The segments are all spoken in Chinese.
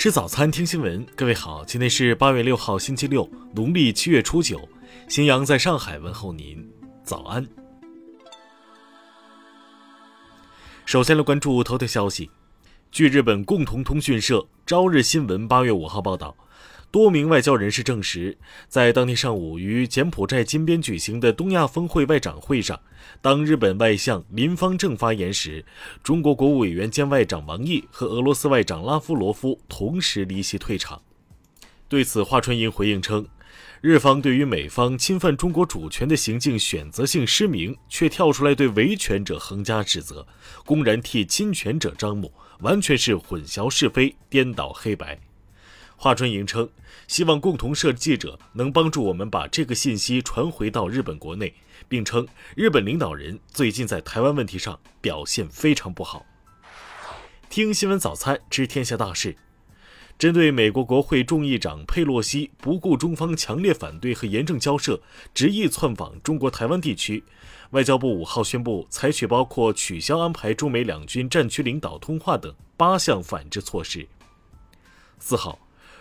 吃早餐，听新闻。各位好，今天是八月六号，星期六，农历七月初九。新阳在上海问候您，早安。首先来关注头条消息。据日本共同通讯社朝日新闻八月五号报道。多名外交人士证实，在当天上午于柬埔寨金边举行的东亚峰会外长会上，当日本外相林方正发言时，中国国务委员兼外长王毅和俄罗斯外长拉夫罗夫同时离席退场。对此，华春莹回应称，日方对于美方侵犯中国主权的行径选择性失明，却跳出来对维权者横加指责，公然替侵权者张目，完全是混淆是非、颠倒黑白。华春莹称，希望共同社记者能帮助我们把这个信息传回到日本国内，并称日本领导人最近在台湾问题上表现非常不好。听新闻早餐知天下大事。针对美国国会众议长佩洛西不顾中方强烈反对和严正交涉，执意窜访中国台湾地区，外交部五号宣布采取包括取消安排中美两军战区领导通话等八项反制措施。四号。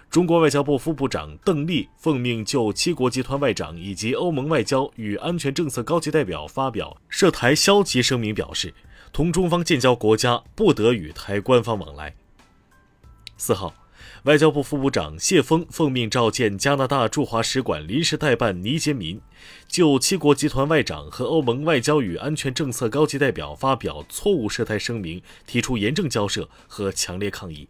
中国外交部副部长邓丽奉命就七国集团外长以及欧盟外交与安全政策高级代表发表涉台消极声明，表示同中方建交国家不得与台官方往来。四号，外交部副部长谢锋奉命召见加拿大驻华使馆临时代办倪杰民，就七国集团外长和欧盟外交与安全政策高级代表发表错误涉台声明，提出严正交涉和强烈抗议。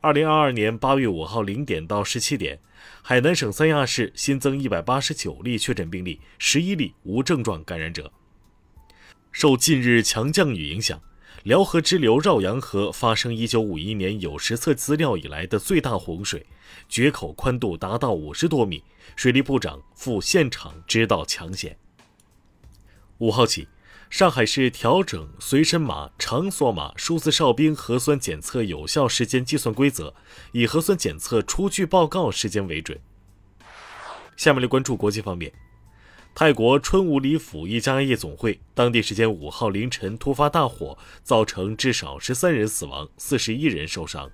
二零二二年八月五号零点到十七点，海南省三亚市新增一百八十九例确诊病例，十一例无症状感染者。受近日强降雨影响，辽河支流绕阳河发生一九五一年有实测资料以来的最大洪水，决口宽度达到五十多米，水利部长赴现场指导抢险。五号起。上海市调整随身码、场所码数字哨兵核酸检测有效时间计算规则，以核酸检测出具报告时间为准。下面来关注国际方面，泰国春武里府一家夜总会当地时间五号凌晨突发大火，造成至少十三人死亡，四十一人受伤。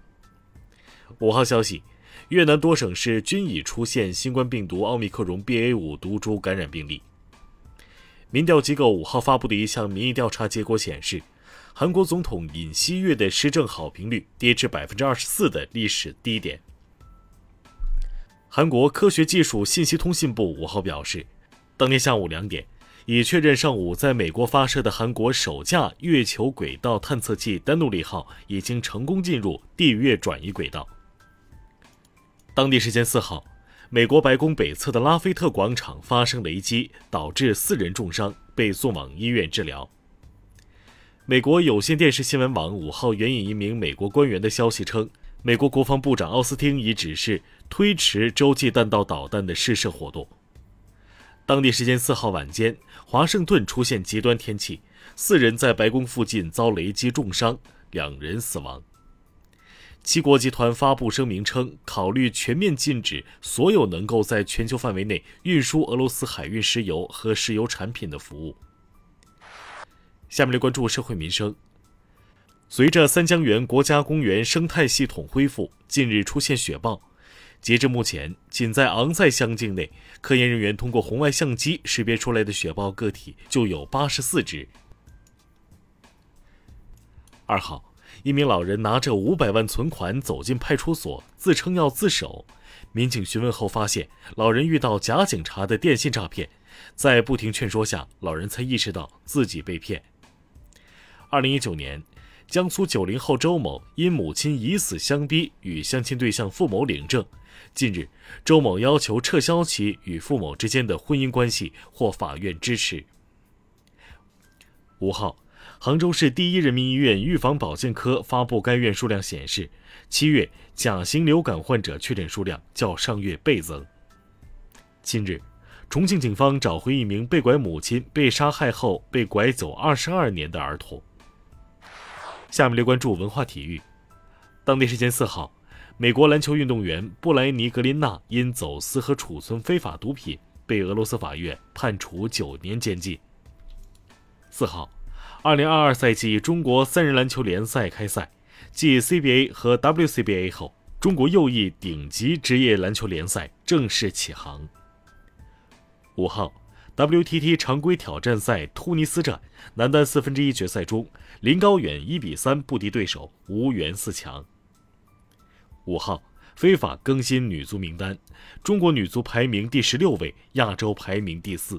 五号消息，越南多省市均已出现新冠病毒奥密克戎 BA 五毒株感染病例。民调机构五号发布的一项民意调查结果显示，韩国总统尹锡悦的施政好评率跌至百分之二十四的历史低点。韩国科学技术信息通信部五号表示，当天下午两点，已确认上午在美国发射的韩国首架月球轨道探测器丹努里号已经成功进入地月转移轨道。当地时间四号。美国白宫北侧的拉菲特广场发生雷击，导致四人重伤，被送往医院治疗。美国有线电视新闻网五号援引一名美国官员的消息称，美国国防部长奥斯汀已指示推迟洲际弹道导弹的试射活动。当地时间四号晚间，华盛顿出现极端天气，四人在白宫附近遭雷击重伤，两人死亡。七国集团发布声明称，考虑全面禁止所有能够在全球范围内运输俄罗斯海运石油和石油产品的服务。下面来关注社会民生。随着三江源国家公园生态系统恢复，近日出现雪豹。截至目前，仅在昂赛乡境内，科研人员通过红外相机识别出来的雪豹个体就有八十四只。二号。一名老人拿着五百万存款走进派出所，自称要自首。民警询问后发现，老人遇到假警察的电信诈骗，在不停劝说下，老人才意识到自己被骗。二零一九年，江苏九零后周某因母亲以死相逼，与相亲对象付某领证。近日，周某要求撤销其与付某之间的婚姻关系，获法院支持。五号。杭州市第一人民医院预防保健科发布该院数量显示，七月甲型流感患者确诊数量较上月倍增。近日，重庆警方找回一名被拐母亲被杀害后被拐走二十二年的儿童。下面来关注文化体育。当地时间四号，美国篮球运动员布莱尼格林纳因走私和储存非法毒品，被俄罗斯法院判处九年监禁。四号。二零二二赛季中国三人篮球联赛开赛，继 CBA 和 WCBA 后，中国右翼顶级职业篮球联赛正式起航。五号，WTT 常规挑战赛突尼斯站男单四分之一决赛中，林高远一比三不敌对手，无缘四强。五号，非法更新女足名单，中国女足排名第十六位，亚洲排名第四。